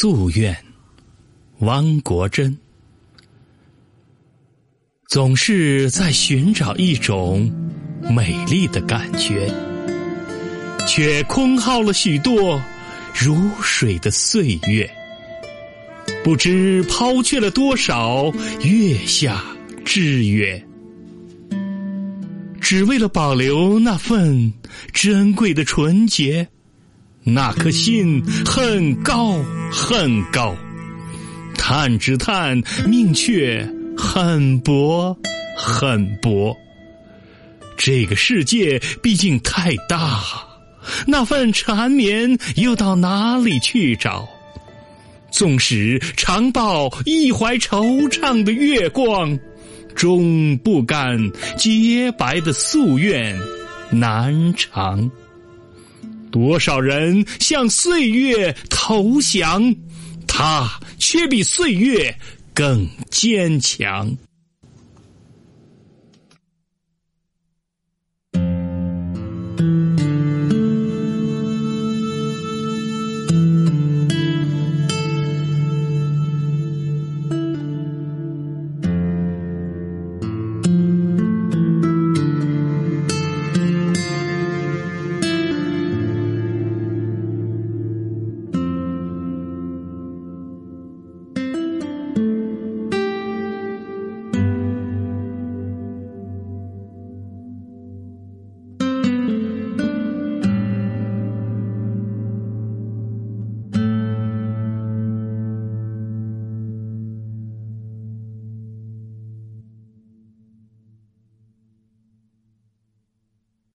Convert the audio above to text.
夙愿，汪国真。总是在寻找一种美丽的感觉，却空耗了许多如水的岁月。不知抛却了多少月下之约，只为了保留那份珍贵的纯洁。那颗心很高很高，叹只叹命却很薄很薄。这个世界毕竟太大，那份缠绵又到哪里去找？纵使常抱一怀惆怅的月光，终不甘洁白的夙愿难偿。多少人向岁月投降，他却比岁月更坚强。